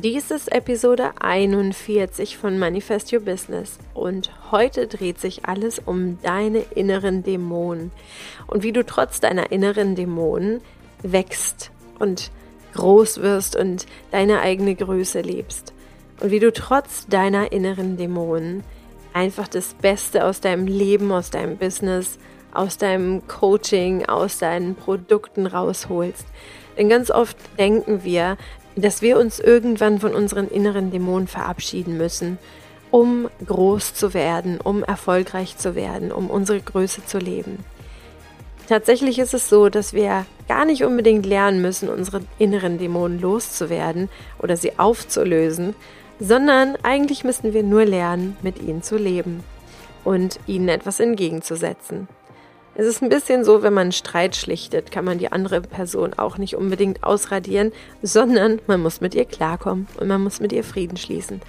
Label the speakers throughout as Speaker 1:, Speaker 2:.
Speaker 1: Dies ist Episode 41 von Manifest Your Business. Und heute dreht sich alles um deine inneren Dämonen. Und wie du trotz deiner inneren Dämonen wächst und groß wirst und deine eigene Größe lebst. Und wie du trotz deiner inneren Dämonen einfach das Beste aus deinem Leben, aus deinem Business, aus deinem Coaching, aus deinen Produkten rausholst. Denn ganz oft denken wir, dass wir uns irgendwann von unseren inneren Dämonen verabschieden müssen, um groß zu werden, um erfolgreich zu werden, um unsere Größe zu leben. Tatsächlich ist es so, dass wir gar nicht unbedingt lernen müssen, unsere inneren Dämonen loszuwerden oder sie aufzulösen, sondern eigentlich müssen wir nur lernen, mit ihnen zu leben und ihnen etwas entgegenzusetzen. Es ist ein bisschen so, wenn man einen Streit schlichtet, kann man die andere Person auch nicht unbedingt ausradieren, sondern man muss mit ihr klarkommen und man muss mit ihr Frieden schließen.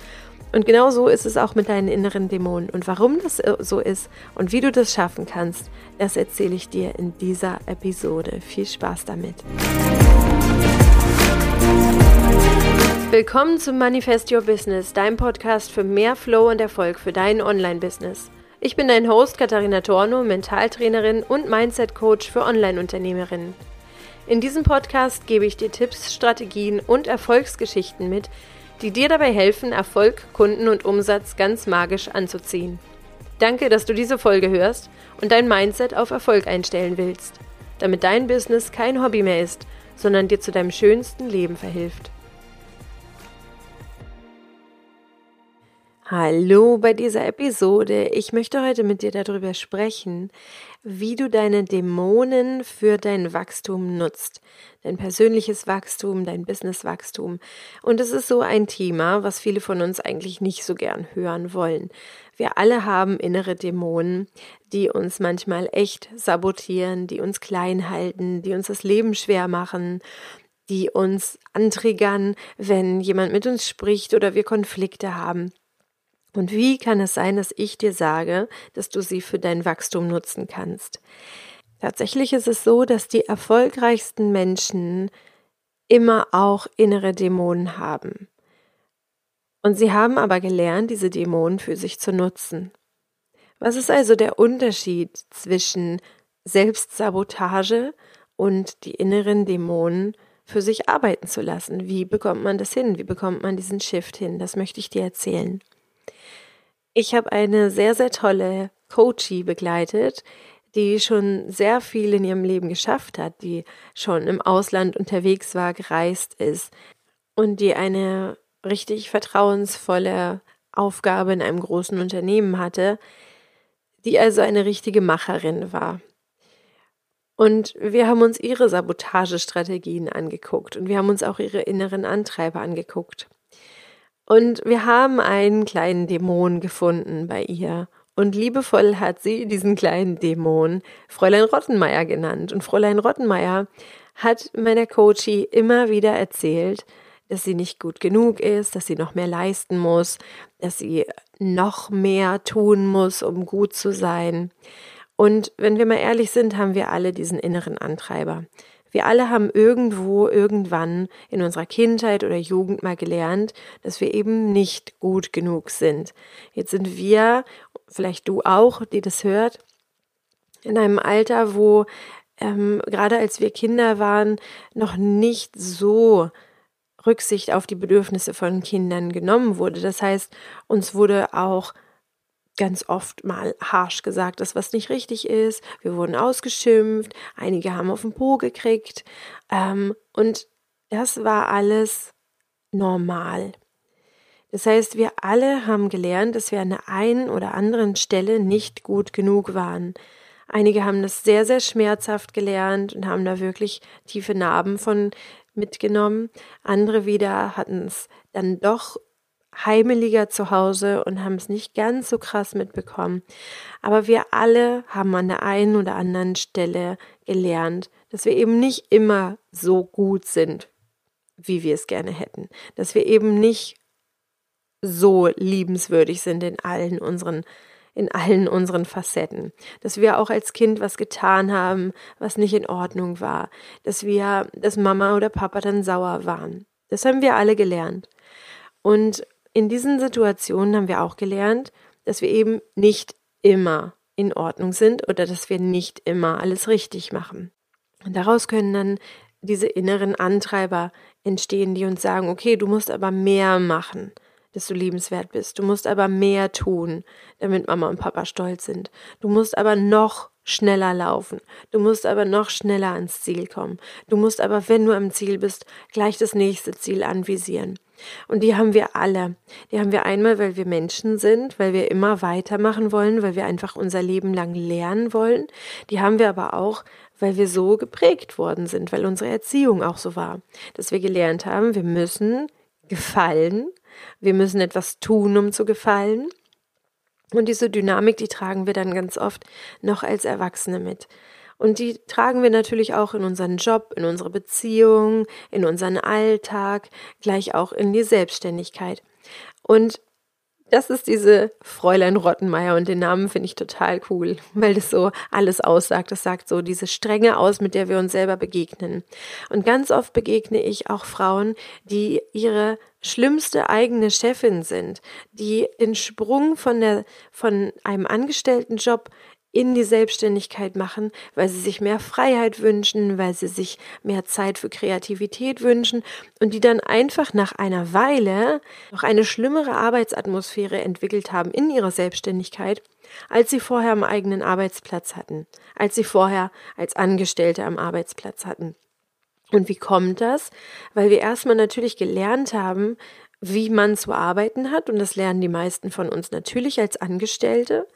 Speaker 1: Und genau so ist es auch mit deinen inneren Dämonen. Und warum das so ist und wie du das schaffen kannst, das erzähle ich dir in dieser Episode. Viel Spaß damit. Willkommen zum Manifest Your Business, deinem Podcast für mehr Flow und Erfolg für dein Online-Business. Ich bin dein Host Katharina Torno, Mentaltrainerin und Mindset-Coach für Online-Unternehmerinnen. In diesem Podcast gebe ich dir Tipps, Strategien und Erfolgsgeschichten mit, die dir dabei helfen, Erfolg, Kunden und Umsatz ganz magisch anzuziehen. Danke, dass du diese Folge hörst und dein Mindset auf Erfolg einstellen willst, damit dein Business kein Hobby mehr ist, sondern dir zu deinem schönsten Leben verhilft. Hallo bei dieser Episode. Ich möchte heute mit dir darüber sprechen, wie du deine Dämonen für dein Wachstum nutzt. Dein persönliches Wachstum, dein Businesswachstum. Und es ist so ein Thema, was viele von uns eigentlich nicht so gern hören wollen. Wir alle haben innere Dämonen, die uns manchmal echt sabotieren, die uns klein halten, die uns das Leben schwer machen, die uns antriggern, wenn jemand mit uns spricht oder wir Konflikte haben. Und wie kann es sein, dass ich dir sage, dass du sie für dein Wachstum nutzen kannst? Tatsächlich ist es so, dass die erfolgreichsten Menschen immer auch innere Dämonen haben. Und sie haben aber gelernt, diese Dämonen für sich zu nutzen. Was ist also der Unterschied zwischen Selbstsabotage und die inneren Dämonen für sich arbeiten zu lassen? Wie bekommt man das hin? Wie bekommt man diesen Shift hin? Das möchte ich dir erzählen. Ich habe eine sehr, sehr tolle Coachie begleitet, die schon sehr viel in ihrem Leben geschafft hat, die schon im Ausland unterwegs war, gereist ist und die eine richtig vertrauensvolle Aufgabe in einem großen Unternehmen hatte, die also eine richtige Macherin war. Und wir haben uns ihre Sabotagestrategien angeguckt und wir haben uns auch ihre inneren Antreiber angeguckt. Und wir haben einen kleinen Dämon gefunden bei ihr. Und liebevoll hat sie diesen kleinen Dämon Fräulein Rottenmeier genannt. Und Fräulein Rottenmeier hat meiner Coachie immer wieder erzählt, dass sie nicht gut genug ist, dass sie noch mehr leisten muss, dass sie noch mehr tun muss, um gut zu sein. Und wenn wir mal ehrlich sind, haben wir alle diesen inneren Antreiber. Wir alle haben irgendwo, irgendwann in unserer Kindheit oder Jugend mal gelernt, dass wir eben nicht gut genug sind. Jetzt sind wir, vielleicht du auch, die das hört, in einem Alter, wo ähm, gerade als wir Kinder waren, noch nicht so Rücksicht auf die Bedürfnisse von Kindern genommen wurde. Das heißt, uns wurde auch ganz oft mal harsh gesagt, dass was nicht richtig ist. Wir wurden ausgeschimpft, einige haben auf den Po gekriegt. Ähm, und das war alles normal. Das heißt, wir alle haben gelernt, dass wir an der einen oder anderen Stelle nicht gut genug waren. Einige haben das sehr, sehr schmerzhaft gelernt und haben da wirklich tiefe Narben von mitgenommen. Andere wieder hatten es dann doch heimeliger zu Hause und haben es nicht ganz so krass mitbekommen. Aber wir alle haben an der einen oder anderen Stelle gelernt, dass wir eben nicht immer so gut sind, wie wir es gerne hätten. Dass wir eben nicht so liebenswürdig sind in allen unseren in allen unseren Facetten, dass wir auch als Kind was getan haben, was nicht in Ordnung war, dass wir, dass Mama oder Papa dann sauer waren Das haben wir alle gelernt. Und in diesen Situationen haben wir auch gelernt, dass wir eben nicht immer in Ordnung sind oder dass wir nicht immer alles richtig machen. Und daraus können dann diese inneren Antreiber entstehen, die uns sagen, okay, du musst aber mehr machen, dass du liebenswert bist. Du musst aber mehr tun, damit Mama und Papa stolz sind. Du musst aber noch schneller laufen. Du musst aber noch schneller ans Ziel kommen. Du musst aber, wenn du am Ziel bist, gleich das nächste Ziel anvisieren. Und die haben wir alle. Die haben wir einmal, weil wir Menschen sind, weil wir immer weitermachen wollen, weil wir einfach unser Leben lang lernen wollen. Die haben wir aber auch, weil wir so geprägt worden sind, weil unsere Erziehung auch so war, dass wir gelernt haben, wir müssen gefallen, wir müssen etwas tun, um zu gefallen. Und diese Dynamik, die tragen wir dann ganz oft noch als Erwachsene mit. Und die tragen wir natürlich auch in unseren Job, in unsere Beziehung, in unseren Alltag, gleich auch in die Selbstständigkeit. Und das ist diese Fräulein Rottenmeier und den Namen finde ich total cool, weil das so alles aussagt. Das sagt so diese Strenge aus, mit der wir uns selber begegnen. Und ganz oft begegne ich auch Frauen, die ihre schlimmste eigene Chefin sind, die den Sprung von der, von einem Angestelltenjob in die Selbstständigkeit machen, weil sie sich mehr Freiheit wünschen, weil sie sich mehr Zeit für Kreativität wünschen und die dann einfach nach einer Weile noch eine schlimmere Arbeitsatmosphäre entwickelt haben in ihrer Selbstständigkeit, als sie vorher am eigenen Arbeitsplatz hatten, als sie vorher als Angestellte am Arbeitsplatz hatten. Und wie kommt das? Weil wir erstmal natürlich gelernt haben, wie man zu arbeiten hat, und das lernen die meisten von uns natürlich als Angestellte.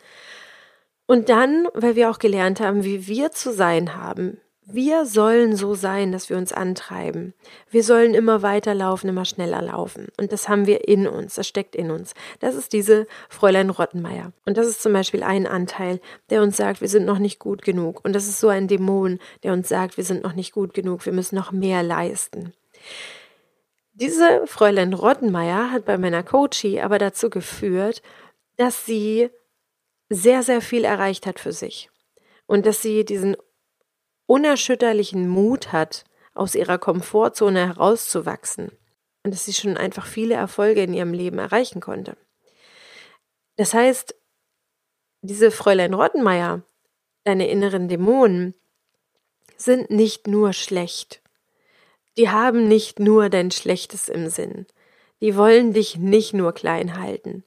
Speaker 1: Und dann, weil wir auch gelernt haben, wie wir zu sein haben. Wir sollen so sein, dass wir uns antreiben. Wir sollen immer weiterlaufen, immer schneller laufen. Und das haben wir in uns, das steckt in uns. Das ist diese Fräulein Rottenmeier. Und das ist zum Beispiel ein Anteil, der uns sagt, wir sind noch nicht gut genug. Und das ist so ein Dämon, der uns sagt, wir sind noch nicht gut genug, wir müssen noch mehr leisten. Diese Fräulein Rottenmeier hat bei meiner Coachie aber dazu geführt, dass sie sehr, sehr viel erreicht hat für sich. Und dass sie diesen unerschütterlichen Mut hat, aus ihrer Komfortzone herauszuwachsen. Und dass sie schon einfach viele Erfolge in ihrem Leben erreichen konnte. Das heißt, diese Fräulein Rottenmeier, deine inneren Dämonen, sind nicht nur schlecht. Die haben nicht nur dein Schlechtes im Sinn. Die wollen dich nicht nur klein halten.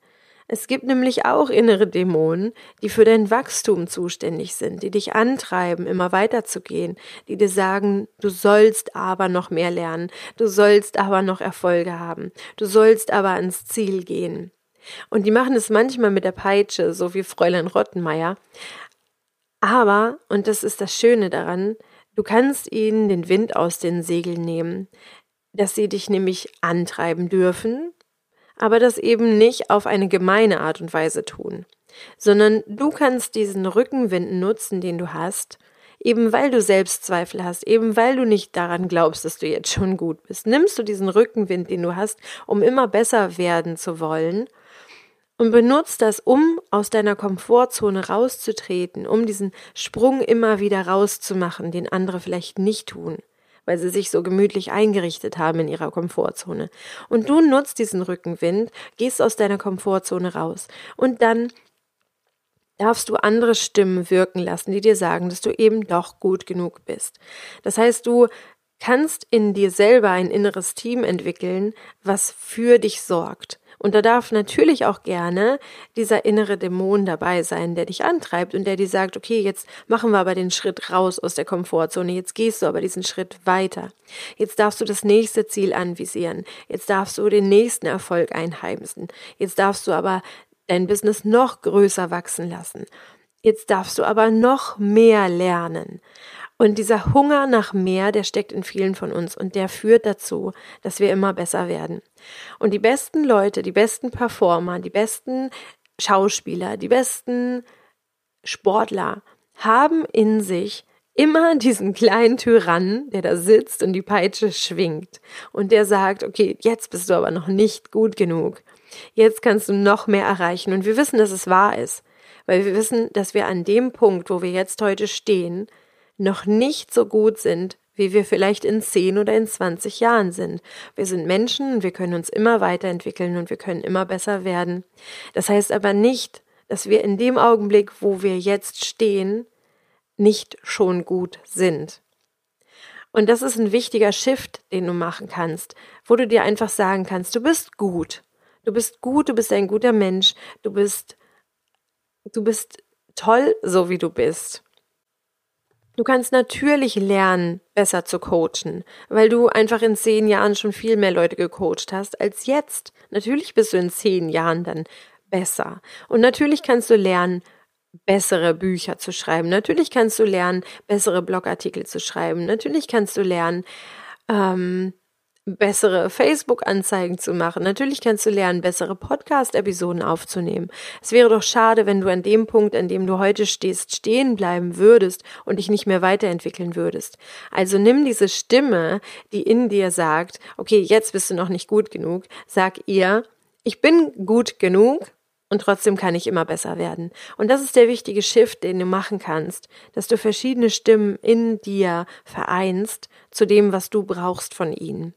Speaker 1: Es gibt nämlich auch innere Dämonen, die für dein Wachstum zuständig sind, die dich antreiben, immer weiterzugehen, die dir sagen, du sollst aber noch mehr lernen, du sollst aber noch Erfolge haben, du sollst aber ans Ziel gehen. Und die machen es manchmal mit der Peitsche, so wie Fräulein Rottenmeier. Aber, und das ist das Schöne daran, du kannst ihnen den Wind aus den Segeln nehmen, dass sie dich nämlich antreiben dürfen, aber das eben nicht auf eine gemeine Art und Weise tun, sondern du kannst diesen Rückenwind nutzen, den du hast, eben weil du Selbstzweifel hast, eben weil du nicht daran glaubst, dass du jetzt schon gut bist. Nimmst du diesen Rückenwind, den du hast, um immer besser werden zu wollen und benutzt das, um aus deiner Komfortzone rauszutreten, um diesen Sprung immer wieder rauszumachen, den andere vielleicht nicht tun weil sie sich so gemütlich eingerichtet haben in ihrer Komfortzone. Und du nutzt diesen Rückenwind, gehst aus deiner Komfortzone raus und dann darfst du andere Stimmen wirken lassen, die dir sagen, dass du eben doch gut genug bist. Das heißt, du kannst in dir selber ein inneres Team entwickeln, was für dich sorgt. Und da darf natürlich auch gerne dieser innere Dämon dabei sein, der dich antreibt und der dir sagt, okay, jetzt machen wir aber den Schritt raus aus der Komfortzone, jetzt gehst du aber diesen Schritt weiter. Jetzt darfst du das nächste Ziel anvisieren. Jetzt darfst du den nächsten Erfolg einheimsen. Jetzt darfst du aber dein Business noch größer wachsen lassen. Jetzt darfst du aber noch mehr lernen. Und dieser Hunger nach mehr, der steckt in vielen von uns und der führt dazu, dass wir immer besser werden. Und die besten Leute, die besten Performer, die besten Schauspieler, die besten Sportler haben in sich immer diesen kleinen Tyrannen, der da sitzt und die Peitsche schwingt und der sagt, okay, jetzt bist du aber noch nicht gut genug. Jetzt kannst du noch mehr erreichen. Und wir wissen, dass es wahr ist, weil wir wissen, dass wir an dem Punkt, wo wir jetzt heute stehen, noch nicht so gut sind, wie wir vielleicht in 10 oder in 20 Jahren sind. Wir sind Menschen wir können uns immer weiterentwickeln und wir können immer besser werden. Das heißt aber nicht, dass wir in dem Augenblick, wo wir jetzt stehen, nicht schon gut sind. Und das ist ein wichtiger Shift, den du machen kannst, wo du dir einfach sagen kannst, du bist gut. Du bist gut, du bist ein guter Mensch, du bist, du bist toll, so wie du bist. Du kannst natürlich lernen, besser zu coachen, weil du einfach in zehn Jahren schon viel mehr Leute gecoacht hast als jetzt. Natürlich bist du in zehn Jahren dann besser. Und natürlich kannst du lernen, bessere Bücher zu schreiben. Natürlich kannst du lernen, bessere Blogartikel zu schreiben. Natürlich kannst du lernen, ähm, bessere Facebook-Anzeigen zu machen. Natürlich kannst du lernen, bessere Podcast-Episoden aufzunehmen. Es wäre doch schade, wenn du an dem Punkt, an dem du heute stehst, stehen bleiben würdest und dich nicht mehr weiterentwickeln würdest. Also nimm diese Stimme, die in dir sagt, okay, jetzt bist du noch nicht gut genug, sag ihr, ich bin gut genug und trotzdem kann ich immer besser werden. Und das ist der wichtige Shift, den du machen kannst, dass du verschiedene Stimmen in dir vereinst zu dem, was du brauchst von ihnen.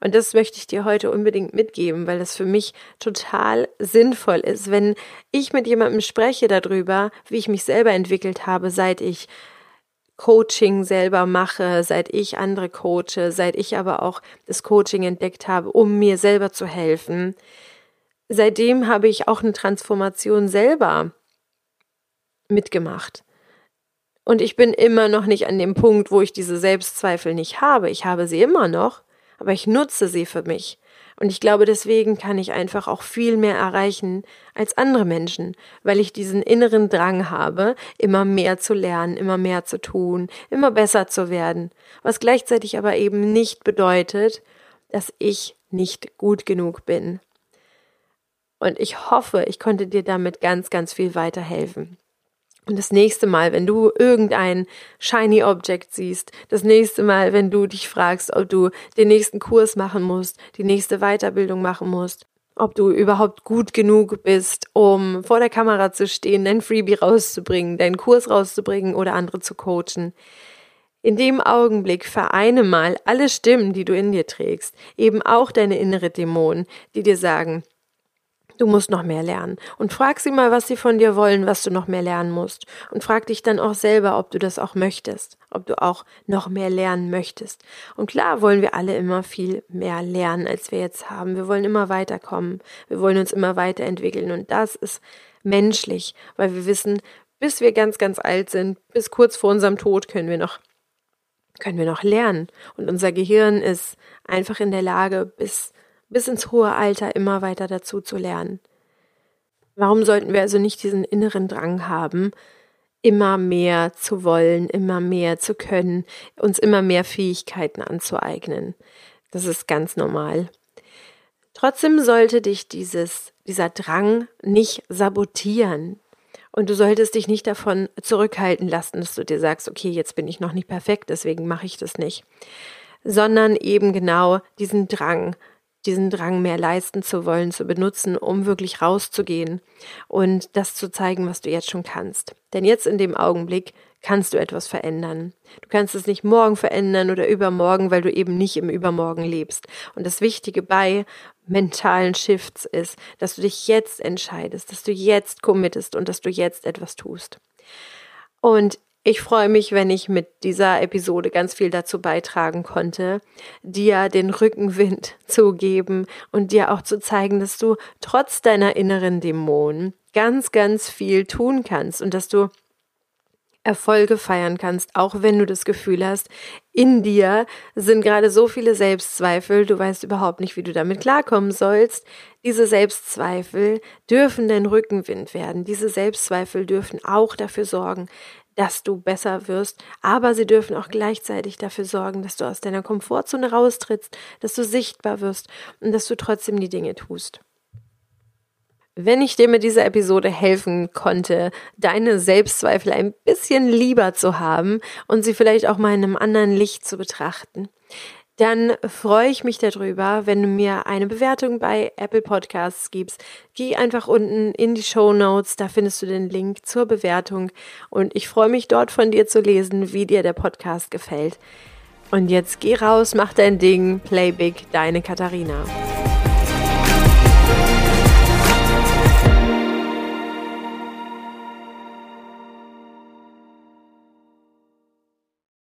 Speaker 1: Und das möchte ich dir heute unbedingt mitgeben, weil das für mich total sinnvoll ist, wenn ich mit jemandem spreche darüber, wie ich mich selber entwickelt habe, seit ich Coaching selber mache, seit ich andere coache, seit ich aber auch das Coaching entdeckt habe, um mir selber zu helfen. Seitdem habe ich auch eine Transformation selber mitgemacht. Und ich bin immer noch nicht an dem Punkt, wo ich diese Selbstzweifel nicht habe. Ich habe sie immer noch, aber ich nutze sie für mich. Und ich glaube, deswegen kann ich einfach auch viel mehr erreichen als andere Menschen, weil ich diesen inneren Drang habe, immer mehr zu lernen, immer mehr zu tun, immer besser zu werden, was gleichzeitig aber eben nicht bedeutet, dass ich nicht gut genug bin. Und ich hoffe, ich konnte dir damit ganz, ganz viel weiterhelfen. Und das nächste Mal, wenn du irgendein shiny Object siehst, das nächste Mal, wenn du dich fragst, ob du den nächsten Kurs machen musst, die nächste Weiterbildung machen musst, ob du überhaupt gut genug bist, um vor der Kamera zu stehen, dein Freebie rauszubringen, deinen Kurs rauszubringen oder andere zu coachen. In dem Augenblick vereine mal alle Stimmen, die du in dir trägst, eben auch deine innere Dämonen, die dir sagen, Du musst noch mehr lernen. Und frag sie mal, was sie von dir wollen, was du noch mehr lernen musst. Und frag dich dann auch selber, ob du das auch möchtest, ob du auch noch mehr lernen möchtest. Und klar wollen wir alle immer viel mehr lernen, als wir jetzt haben. Wir wollen immer weiterkommen. Wir wollen uns immer weiterentwickeln. Und das ist menschlich, weil wir wissen, bis wir ganz, ganz alt sind, bis kurz vor unserem Tod können wir noch können wir noch lernen. Und unser Gehirn ist einfach in der Lage, bis bis ins hohe Alter immer weiter dazu zu lernen. Warum sollten wir also nicht diesen inneren Drang haben, immer mehr zu wollen, immer mehr zu können, uns immer mehr Fähigkeiten anzueignen? Das ist ganz normal. Trotzdem sollte dich dieses, dieser Drang nicht sabotieren. Und du solltest dich nicht davon zurückhalten lassen, dass du dir sagst, okay, jetzt bin ich noch nicht perfekt, deswegen mache ich das nicht. Sondern eben genau diesen Drang diesen Drang mehr leisten zu wollen, zu benutzen, um wirklich rauszugehen und das zu zeigen, was du jetzt schon kannst. Denn jetzt in dem Augenblick kannst du etwas verändern. Du kannst es nicht morgen verändern oder übermorgen, weil du eben nicht im Übermorgen lebst. Und das Wichtige bei mentalen Shifts ist, dass du dich jetzt entscheidest, dass du jetzt committest und dass du jetzt etwas tust. Und ich freue mich, wenn ich mit dieser Episode ganz viel dazu beitragen konnte, dir den Rückenwind zu geben und dir auch zu zeigen, dass du trotz deiner inneren Dämonen ganz, ganz viel tun kannst und dass du Erfolge feiern kannst, auch wenn du das Gefühl hast, in dir sind gerade so viele Selbstzweifel, du weißt überhaupt nicht, wie du damit klarkommen sollst. Diese Selbstzweifel dürfen dein Rückenwind werden. Diese Selbstzweifel dürfen auch dafür sorgen, dass du besser wirst, aber sie dürfen auch gleichzeitig dafür sorgen, dass du aus deiner Komfortzone raustrittst, dass du sichtbar wirst und dass du trotzdem die Dinge tust. Wenn ich dir mit dieser Episode helfen konnte, deine Selbstzweifel ein bisschen lieber zu haben und sie vielleicht auch mal in einem anderen Licht zu betrachten, dann freue ich mich darüber, wenn du mir eine Bewertung bei Apple Podcasts gibst. Geh einfach unten in die Show Notes, da findest du den Link zur Bewertung und ich freue mich dort von dir zu lesen, wie dir der Podcast gefällt. Und jetzt geh raus, mach dein Ding, play big, deine Katharina.